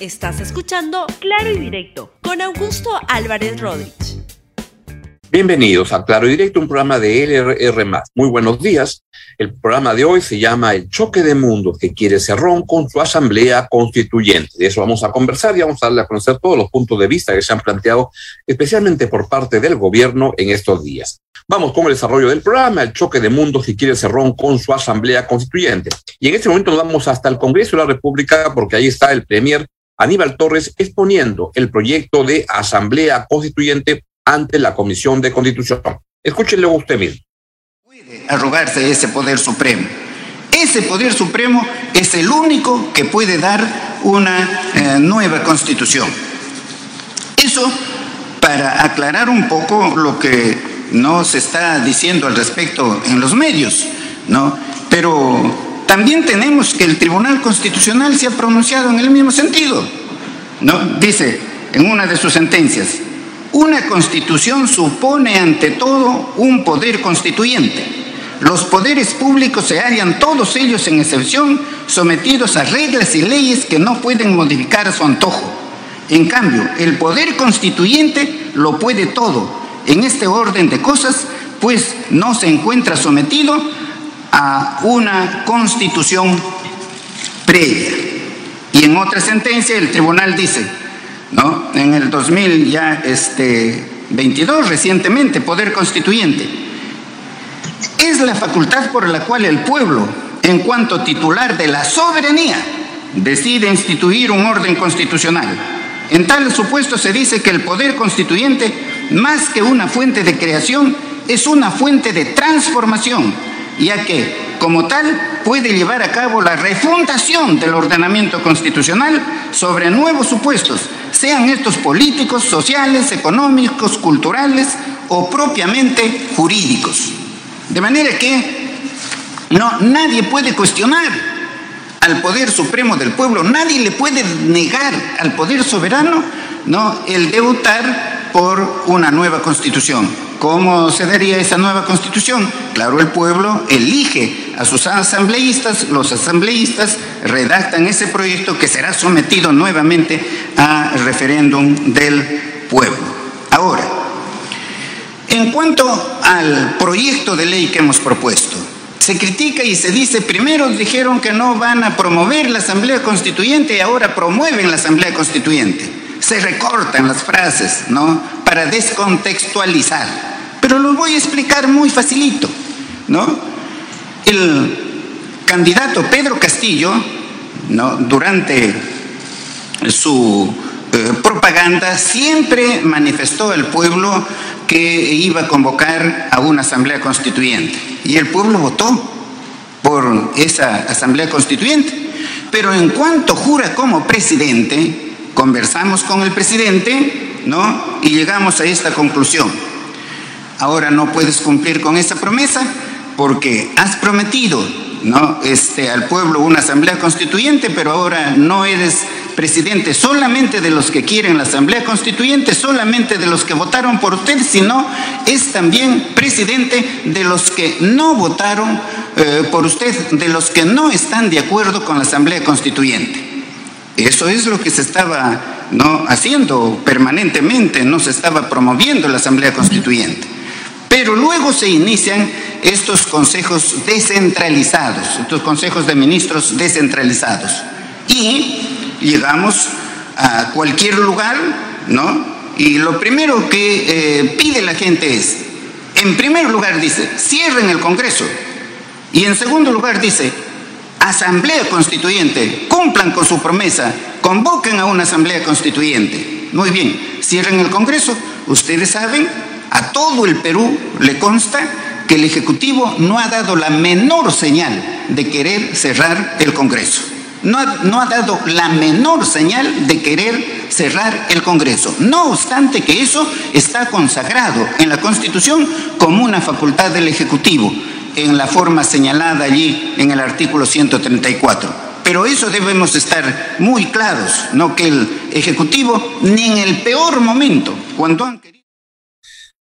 Estás escuchando Claro y Directo con Augusto Álvarez Rodríguez. Bienvenidos a Claro y Directo, un programa de LRR. Muy buenos días. El programa de hoy se llama El choque de mundos que quiere Cerrón con su asamblea constituyente. De eso vamos a conversar y vamos a darle a conocer todos los puntos de vista que se han planteado, especialmente por parte del gobierno en estos días. Vamos con el desarrollo del programa, el choque de mundos que quiere Cerrón con su asamblea constituyente. Y en este momento nos vamos hasta el Congreso de la República porque ahí está el premier Aníbal Torres exponiendo el proyecto de asamblea constituyente ante la Comisión de Constitución. Escúchenlo usted mismo. Puede arrogarse ese poder supremo. Ese poder supremo es el único que puede dar una eh, nueva constitución. Eso para aclarar un poco lo que no se está diciendo al respecto en los medios, ¿no? Pero también tenemos que el Tribunal Constitucional se ha pronunciado en el mismo sentido. ¿no? Dice en una de sus sentencias, una constitución supone ante todo un poder constituyente. Los poderes públicos se hallan todos ellos en excepción sometidos a reglas y leyes que no pueden modificar a su antojo. En cambio, el poder constituyente lo puede todo. En este orden de cosas, pues no se encuentra sometido a una constitución previa. Y en otra sentencia el tribunal dice, ¿no? En el 2000 ya este 22 recientemente poder constituyente es la facultad por la cual el pueblo en cuanto titular de la soberanía decide instituir un orden constitucional. En tal supuesto se dice que el poder constituyente más que una fuente de creación es una fuente de transformación ya que, como tal, puede llevar a cabo la refundación del ordenamiento constitucional sobre nuevos supuestos, sean estos políticos, sociales, económicos, culturales o propiamente jurídicos. De manera que no, nadie puede cuestionar al poder supremo del pueblo, nadie le puede negar al poder soberano ¿no? el debutar por una nueva constitución. ¿Cómo se daría esa nueva constitución? Claro, el pueblo elige a sus asambleístas, los asambleístas redactan ese proyecto que será sometido nuevamente a referéndum del pueblo. Ahora, en cuanto al proyecto de ley que hemos propuesto, se critica y se dice, primero dijeron que no van a promover la Asamblea Constituyente y ahora promueven la Asamblea Constituyente. Se recortan las frases, ¿no? Para descontextualizar. Pero lo voy a explicar muy facilito, ¿no? El candidato Pedro Castillo, ¿no? Durante su eh, propaganda siempre manifestó al pueblo que iba a convocar a una asamblea constituyente. Y el pueblo votó por esa asamblea constituyente. Pero en cuanto jura como presidente, conversamos con el presidente, ¿no? Y llegamos a esta conclusión ahora no puedes cumplir con esa promesa porque has prometido ¿no? este, al pueblo una asamblea constituyente, pero ahora no eres presidente solamente de los que quieren la asamblea constituyente, solamente de los que votaron por usted, sino es también presidente de los que no votaron eh, por usted, de los que no están de acuerdo con la asamblea constituyente. Eso es lo que se estaba ¿no? haciendo permanentemente, no se estaba promoviendo la asamblea constituyente. Pero luego se inician estos consejos descentralizados, estos consejos de ministros descentralizados. Y llegamos a cualquier lugar, ¿no? Y lo primero que eh, pide la gente es, en primer lugar dice, cierren el Congreso. Y en segundo lugar dice, Asamblea Constituyente, cumplan con su promesa, convoquen a una Asamblea Constituyente. Muy bien, cierren el Congreso. Ustedes saben a todo el Perú le consta que el Ejecutivo no ha dado la menor señal de querer cerrar el Congreso. No ha, no ha, dado la menor señal de querer cerrar el Congreso. No obstante que eso está consagrado en la Constitución como una facultad del Ejecutivo, en la forma señalada allí en el artículo 134. Pero eso debemos estar muy claros, no que el Ejecutivo ni en el peor momento, cuando han querido...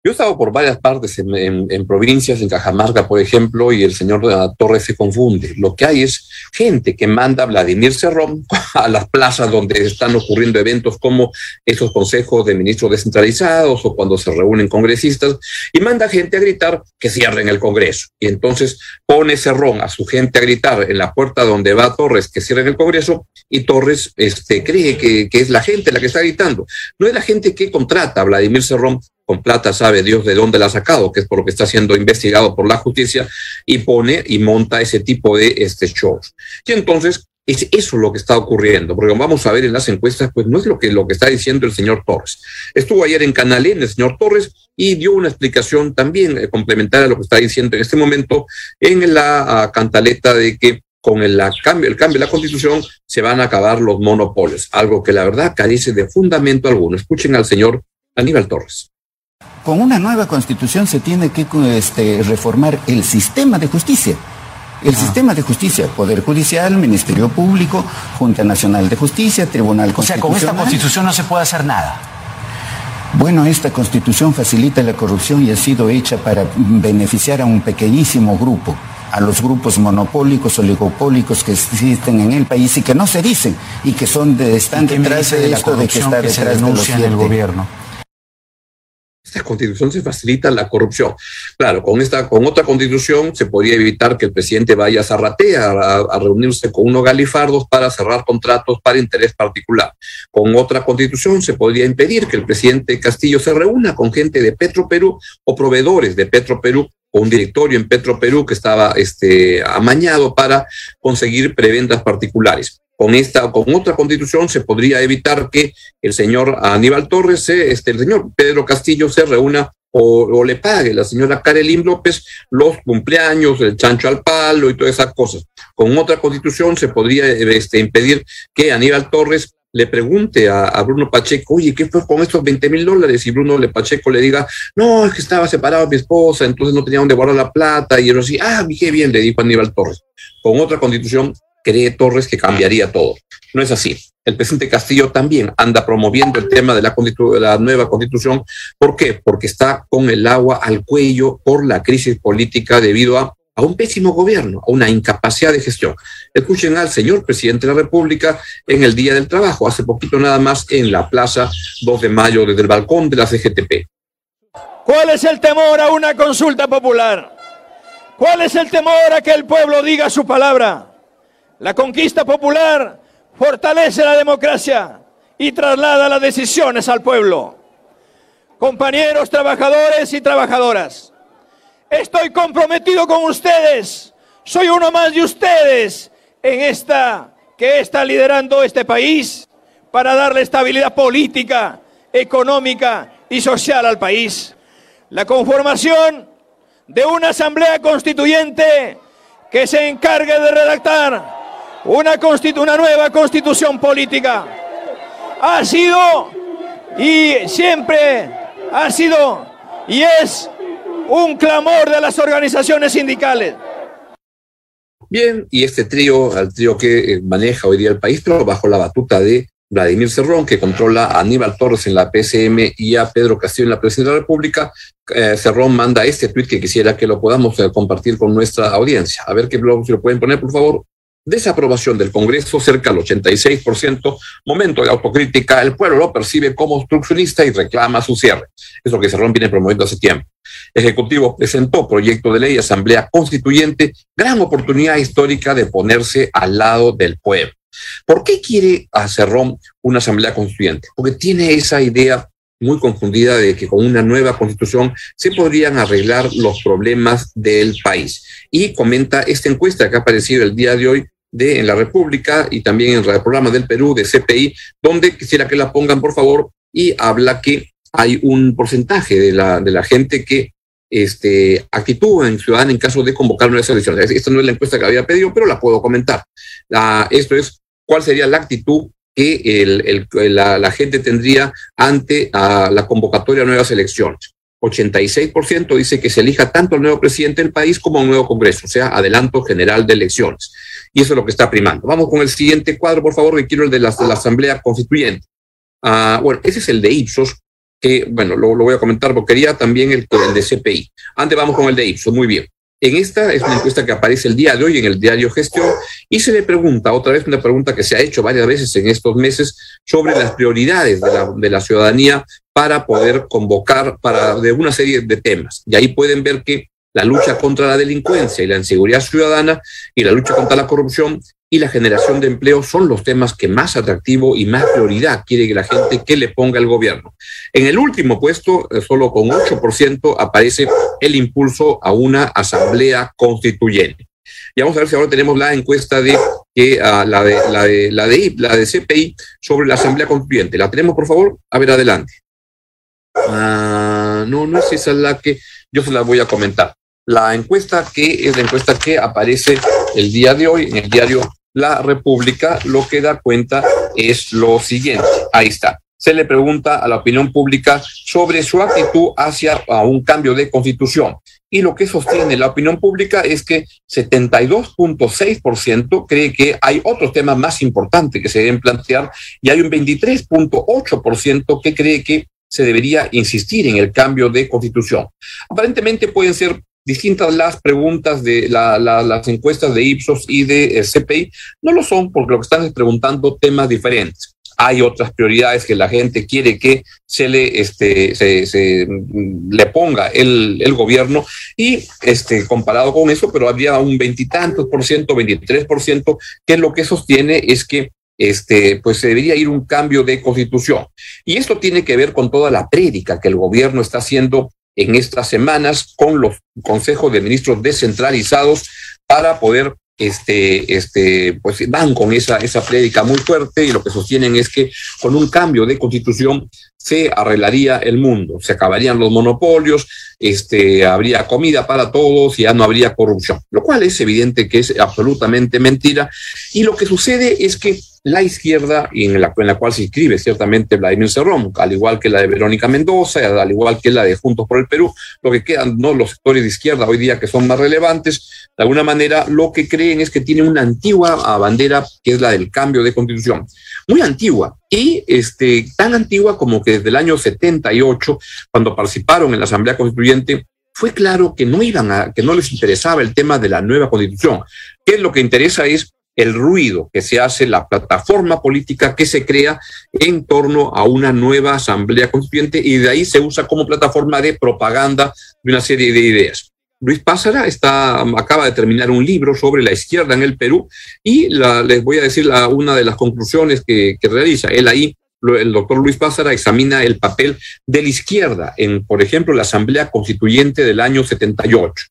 Yo he estado por varias partes en, provincias, en Cajamarca, por ejemplo, y el señor Torres se confunde. Lo que hay es gente que manda a Vladimir Cerrón a las plazas donde están ocurriendo eventos como esos consejos de ministros descentralizados o cuando se reúnen congresistas, y manda gente a gritar que cierren el Congreso. Y entonces pone Cerrón a su gente a gritar en la puerta donde va Torres que cierren el Congreso, y Torres este, cree que, que es la gente la que está gritando. No es la gente que contrata a Vladimir Cerrón con plata sabe Dios de dónde la ha sacado, que es por lo que está siendo investigado por la justicia, y pone y monta ese tipo de este, shows. Y entonces es eso lo que está ocurriendo, porque vamos a ver en las encuestas, pues no es lo que, lo que está diciendo el señor Torres. Estuvo ayer en Canal N el señor Torres y dio una explicación también eh, complementaria a lo que está diciendo en este momento en la cantaleta de que con el, cambio, el cambio de la constitución se van a acabar los monopolios, algo que la verdad carece de fundamento alguno. Escuchen al señor Aníbal Torres. Con una nueva constitución se tiene que este, reformar el sistema de justicia. El ah. sistema de justicia, Poder Judicial, Ministerio Público, Junta Nacional de Justicia, Tribunal Constitucional. O sea, con esta constitución no se puede hacer nada. Bueno, esta constitución facilita la corrupción y ha sido hecha para beneficiar a un pequeñísimo grupo, a los grupos monopólicos, oligopólicos que existen en el país y que no se dicen y que son de, están detrás de, esto de que está detrás de los gobierno esta constitución se facilita la corrupción. Claro, con, esta, con otra constitución se podría evitar que el presidente vaya a Zarratea a, reunirse con unos galifardos para cerrar contratos para interés particular. Con otra constitución se podría impedir que el presidente Castillo se reúna con gente de Petro Perú o proveedores de Petro Perú o un directorio en Petro Perú que estaba este, amañado para conseguir prebendas particulares con esta con otra constitución se podría evitar que el señor Aníbal Torres, este, el señor Pedro Castillo se reúna o, le pague la señora Karelín López los cumpleaños, el chancho al palo y todas esas cosas. Con otra constitución se podría este, impedir que Aníbal Torres le pregunte a, Bruno Pacheco, oye, ¿qué fue con estos 20 mil dólares? Y Bruno le Pacheco le diga, no, es que estaba separado mi esposa, entonces no tenía dónde guardar la plata. Y él así, ah, qué bien, le dijo Aníbal Torres. Con otra constitución cree Torres que cambiaría todo. No es así. El presidente Castillo también anda promoviendo el tema de la, de la nueva constitución. ¿Por qué? Porque está con el agua al cuello por la crisis política debido a, a un pésimo gobierno, a una incapacidad de gestión. Escuchen al señor presidente de la República en el Día del Trabajo, hace poquito nada más en la Plaza 2 de Mayo, desde el balcón de la CGTP. ¿Cuál es el temor a una consulta popular? ¿Cuál es el temor a que el pueblo diga su palabra? La conquista popular fortalece la democracia y traslada las decisiones al pueblo. Compañeros trabajadores y trabajadoras, estoy comprometido con ustedes. Soy uno más de ustedes en esta que está liderando este país para darle estabilidad política, económica y social al país. La conformación de una asamblea constituyente que se encargue de redactar una, una nueva constitución política. Ha sido y siempre ha sido y es un clamor de las organizaciones sindicales. Bien, y este trío, el trío que eh, maneja hoy día el país, pero bajo la batuta de Vladimir Cerrón, que controla a Aníbal Torres en la PCM y a Pedro Castillo en la Presidencia de la República, eh, Cerrón manda este tweet que quisiera que lo podamos eh, compartir con nuestra audiencia. A ver qué blog, si lo pueden poner, por favor desaprobación del Congreso cerca del 86%, momento de autocrítica, el pueblo lo percibe como obstruccionista y reclama su cierre. Es lo que Cerrón viene promoviendo hace tiempo. Ejecutivo presentó proyecto de ley Asamblea Constituyente, gran oportunidad histórica de ponerse al lado del pueblo. ¿Por qué quiere a Cerrón una Asamblea Constituyente? Porque tiene esa idea muy confundida de que con una nueva constitución se podrían arreglar los problemas del país. Y comenta esta encuesta que ha aparecido el día de hoy de en la República y también en el programa del Perú de CPI, donde quisiera que la pongan, por favor, y habla que hay un porcentaje de la, de la gente que este, actúa en Ciudadana en caso de convocar nuevas elecciones. Esta no es la encuesta que había pedido, pero la puedo comentar. esto es, ¿cuál sería la actitud que el, la, gente tendría ante la convocatoria a nuevas elecciones? 86% dice que se elija tanto al nuevo presidente del país como un nuevo Congreso, o sea, adelanto general de elecciones. Y eso es lo que está primando. Vamos con el siguiente cuadro, por favor, que quiero el de la, Asamblea Constituyente. Ah, bueno, ese es el de Ipsos, que, bueno, lo, voy a comentar porque quería también el, el de CPI. Antes vamos con el de Ipsos, muy bien. En esta es una encuesta que aparece el día de hoy en el diario Gestión y se le pregunta, otra vez una pregunta que se ha hecho varias veces en estos meses sobre las prioridades de la, de la ciudadanía para poder convocar para de una serie de temas. Y ahí pueden ver que la lucha contra la delincuencia y la inseguridad ciudadana y la lucha contra la corrupción y la generación de empleo son los temas que más atractivo y más prioridad quiere que la gente que le ponga el gobierno. En el último puesto, eh, solo con 8%, aparece el impulso a una asamblea constituyente. Y vamos a ver si ahora tenemos la encuesta de que uh, la de la de la de la de CPI sobre la asamblea constituyente. ¿La tenemos, por favor? A ver, adelante. Uh, no, no es esa la que yo se la voy a comentar. La encuesta que es la encuesta que aparece el día de hoy en el diario la República lo que da cuenta es lo siguiente. Ahí está. Se le pregunta a la opinión pública sobre su actitud hacia un cambio de constitución. Y lo que sostiene la opinión pública es que 72.6% cree que hay otros temas más importantes que se deben plantear y hay un 23.8% que cree que se debería insistir en el cambio de constitución. Aparentemente pueden ser distintas las preguntas de las encuestas de Ipsos y de eh, CPI, no lo son porque lo que están es preguntando temas diferentes. Hay otras prioridades que la gente quiere que se le, este, se, mm, le ponga el, el, gobierno y este, comparado con eso, pero había un veintitantos por ciento, 23 por ciento, que lo que sostiene es que este, pues se debería ir un cambio de constitución. Y esto tiene que ver con toda la prédica que el gobierno está haciendo en estas semanas con los consejos de ministros descentralizados para poder este, este, pues van con esa, esa prédica muy fuerte y lo que sostienen es que con un cambio de constitución se arreglaría el mundo, se acabarían los monopolios, este, habría comida para todos y ya no habría corrupción, lo cual es evidente que es absolutamente mentira. Y lo que sucede es que la izquierda, y en la, cual se inscribe ciertamente Vladimir Cerrón, al igual que la de Verónica Mendoza, al igual que la de Juntos por el Perú, lo que quedan, no los sectores de izquierda hoy día que son más relevantes, de alguna manera lo que creen es que tiene una antigua bandera que es la del cambio de constitución, muy antigua, y este, tan antigua como que desde el año 78, cuando participaron en la Asamblea Constituyente, fue claro que no iban a, que no les interesaba el tema de la nueva constitución, que lo que interesa es el ruido que se hace, la plataforma política que se crea en torno a una nueva asamblea constituyente y de ahí se usa como plataforma de propaganda de una serie de ideas. Luis Pázara está, acaba de terminar un libro sobre la izquierda en el Perú y la, les voy a decir la, una de las conclusiones que, que realiza. Él ahí el doctor Luis Pázara examina el papel de la izquierda en, por ejemplo, la Asamblea Constituyente del año 78.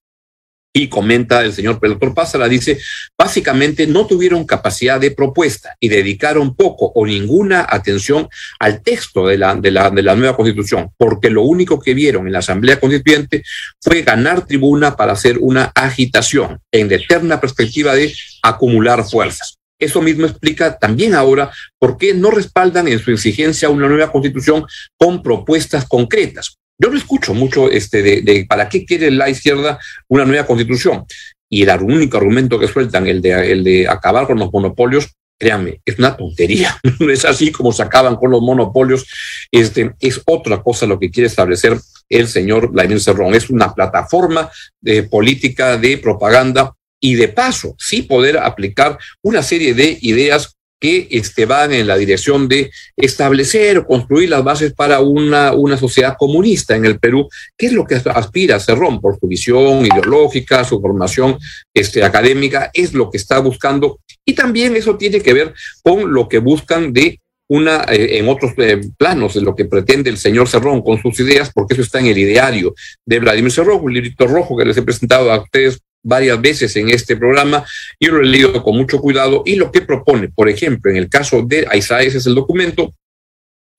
Y comenta el señor doctor Pázara, dice, básicamente no tuvieron capacidad de propuesta y dedicaron poco o ninguna atención al texto de la, de la, de la nueva constitución, porque lo único que vieron en la Asamblea Constituyente fue ganar tribuna para hacer una agitación en la eterna perspectiva de acumular fuerzas. Eso mismo explica también ahora por qué no respaldan en su exigencia una nueva constitución con propuestas concretas. Yo no escucho mucho este de, para qué quiere la izquierda una nueva constitución. Y el único argumento que sueltan, el de, el de acabar con los monopolios, créanme, es una tontería. No es así como se acaban con los monopolios. Este, es otra cosa lo que quiere establecer el señor Vladimir Cerrón. Es una plataforma de política de propaganda y de paso, sí poder aplicar una serie de ideas que este, van en la dirección de establecer o construir las bases para una, una sociedad comunista en el Perú, que es lo que aspira Cerrón por su visión ideológica, su formación este, académica, es lo que está buscando. Y también eso tiene que ver con lo que buscan de una, eh, en otros eh, planos, de lo que pretende el señor Cerrón con sus ideas, porque eso está en el ideario de Vladimir Cerrón, un librito rojo que les he presentado a ustedes varias veces en este programa. Yo lo he leído con mucho cuidado y lo que propone, por ejemplo, en el caso de Aiza, ese es el documento,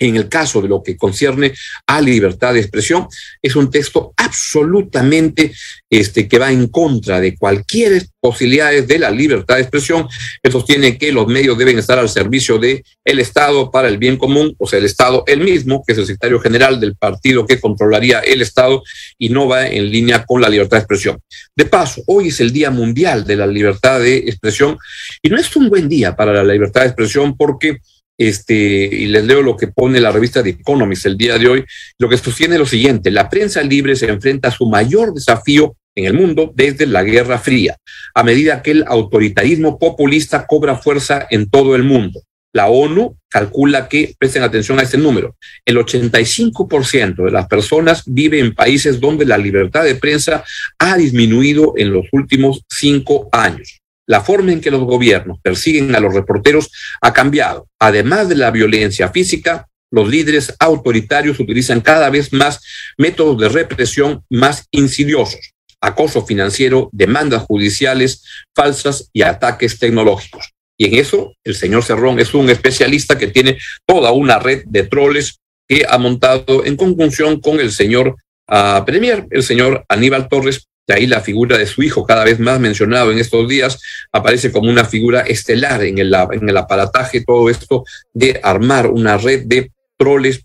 en el caso de lo que concierne a libertad de expresión, es un texto absolutamente este, que va en contra de cualquier posibilidades de la libertad de expresión, que sostiene que los medios deben estar al servicio del el Estado para el bien común, o sea, el Estado el mismo, que es el secretario general del partido que controlaría el Estado y no va en línea con la libertad de expresión. De paso, hoy es el Día Mundial de la Libertad de Expresión y no es un buen día para la libertad de expresión porque este, y les leo lo que pone la revista The Economist el día de hoy, lo que sostiene lo siguiente, la prensa libre se enfrenta a su mayor desafío en el mundo desde la Guerra Fría, a medida que el autoritarismo populista cobra fuerza en todo el mundo. La ONU calcula que, presten atención a este número, el 85% de las personas vive en países donde la libertad de prensa ha disminuido en los últimos cinco años. La forma en que los gobiernos persiguen a los reporteros ha cambiado. Además de la violencia física, los líderes autoritarios utilizan cada vez más métodos de represión más insidiosos, acoso financiero, demandas judiciales falsas y ataques tecnológicos. Y en eso el señor Cerrón es un especialista que tiene toda una red de troles que ha montado en conjunción con el señor uh, Premier, el señor Aníbal Torres. De ahí la figura de su hijo, cada vez más mencionado en estos días, aparece como una figura estelar en el, en el aparataje, todo esto de armar una red de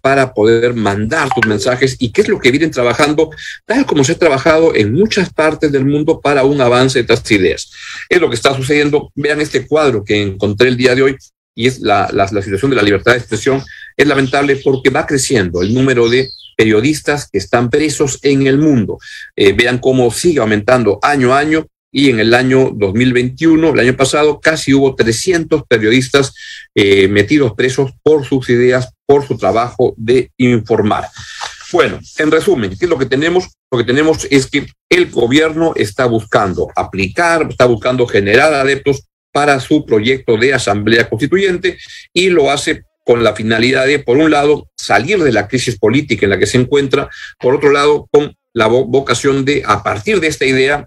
para poder mandar tus mensajes y qué es lo que vienen trabajando, tal como se ha trabajado en muchas partes del mundo para un avance de estas ideas. Es lo que está sucediendo. Vean este cuadro que encontré el día de hoy y es la, la, situación de la libertad de expresión. Es lamentable porque va creciendo el número de periodistas que están presos en el mundo. Eh, vean cómo sigue aumentando año a año y en el año 2021, el año pasado, casi hubo 300 periodistas eh, metidos presos por sus ideas, por su trabajo de informar. Bueno, en resumen, ¿qué es lo que tenemos? Lo que tenemos es que el gobierno está buscando aplicar, está buscando generar adeptos para su proyecto de asamblea constituyente y lo hace con la finalidad de, por un lado, salir de la crisis política en la que se encuentra, por otro lado, con la vocación de, a partir de esta idea,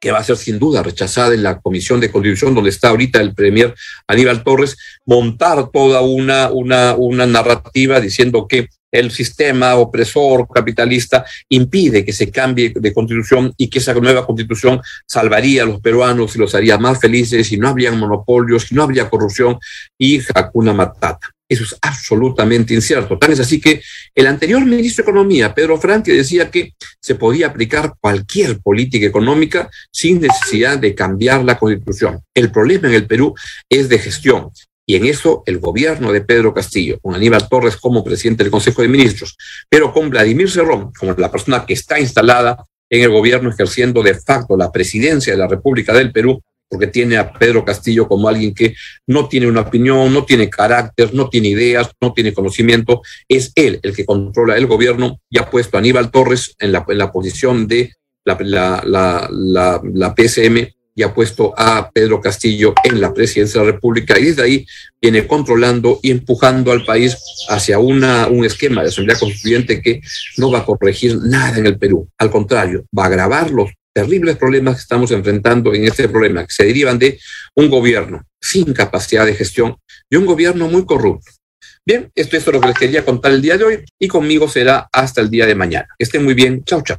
que va a ser sin duda rechazada en la Comisión de Constitución, donde está ahorita el Premier Aníbal Torres, montar toda una, una, una narrativa diciendo que el sistema opresor capitalista impide que se cambie de constitución y que esa nueva constitución salvaría a los peruanos y los haría más felices y no habría monopolios y no habría corrupción y Hakuna Matata. Eso es absolutamente incierto. Tan es así que el anterior ministro de Economía, Pedro Franque, decía que se podía aplicar cualquier política económica sin necesidad de cambiar la constitución. El problema en el Perú es de gestión. Y en eso el gobierno de Pedro Castillo, con Aníbal Torres como presidente del Consejo de Ministros, pero con Vladimir Cerrón como la persona que está instalada en el gobierno ejerciendo de facto la presidencia de la República del Perú, porque tiene a Pedro Castillo como alguien que no tiene una opinión, no tiene carácter, no tiene ideas, no tiene conocimiento. Es él el que controla el gobierno y ha puesto a Aníbal Torres en la, en la posición de la, la, la, la, PSM y ha puesto a Pedro Castillo en la presidencia de la República y desde ahí viene controlando y empujando al país hacia un esquema de asamblea constituyente que no va a corregir nada en el Perú. Al contrario, va a agravar los terribles problemas que estamos enfrentando en este problema, que se derivan de un gobierno sin capacidad de gestión y un gobierno muy corrupto. Bien, esto es lo que les quería contar el día de hoy y conmigo será hasta el día de mañana. Que estén muy bien. Chao, chao.